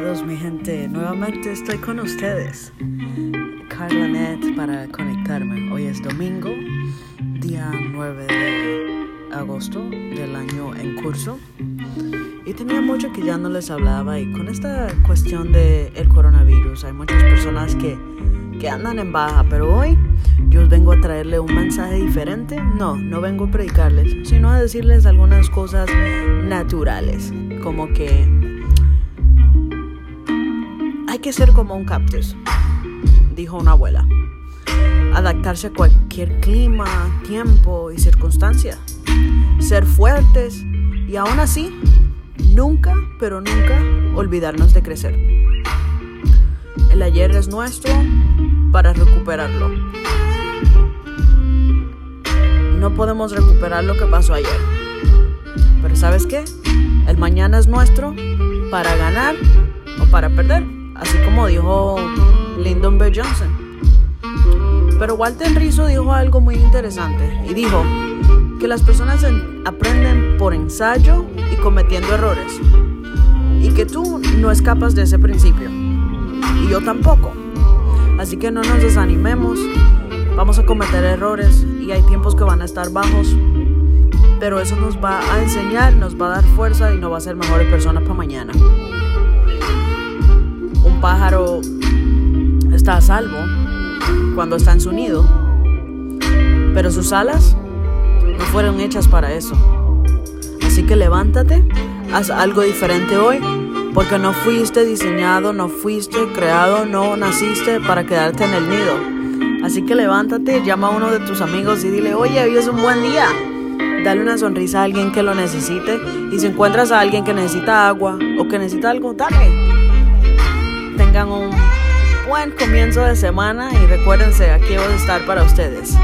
Saludos mi gente, nuevamente estoy con ustedes. Carla Net para conectarme. Hoy es domingo, día 9 de agosto del año en curso. Y tenía mucho que ya no les hablaba y con esta cuestión del el coronavirus hay muchas personas que, que andan en baja, pero hoy yo vengo a traerle un mensaje diferente. No, no vengo a predicarles, sino a decirles algunas cosas naturales, como que que ser como un cactus, dijo una abuela. Adaptarse a cualquier clima, tiempo y circunstancia. Ser fuertes y aún así, nunca, pero nunca olvidarnos de crecer. El ayer es nuestro para recuperarlo. No podemos recuperar lo que pasó ayer. Pero ¿sabes qué? El mañana es nuestro para ganar o para perder. Así como dijo Lyndon B. Johnson. Pero Walter Rizzo dijo algo muy interesante y dijo que las personas aprenden por ensayo y cometiendo errores. Y que tú no escapas de ese principio. Y yo tampoco. Así que no nos desanimemos. Vamos a cometer errores y hay tiempos que van a estar bajos. Pero eso nos va a enseñar, nos va a dar fuerza y nos va a hacer mejores personas para mañana. Pájaro está a salvo cuando está en su nido, pero sus alas no fueron hechas para eso. Así que levántate, haz algo diferente hoy, porque no fuiste diseñado, no fuiste creado, no naciste para quedarte en el nido. Así que levántate, llama a uno de tus amigos y dile, oye, hoy es un buen día. Dale una sonrisa a alguien que lo necesite y si encuentras a alguien que necesita agua o que necesita algo, dale. Comienzo de semana y recuérdense, aquí voy a estar para ustedes.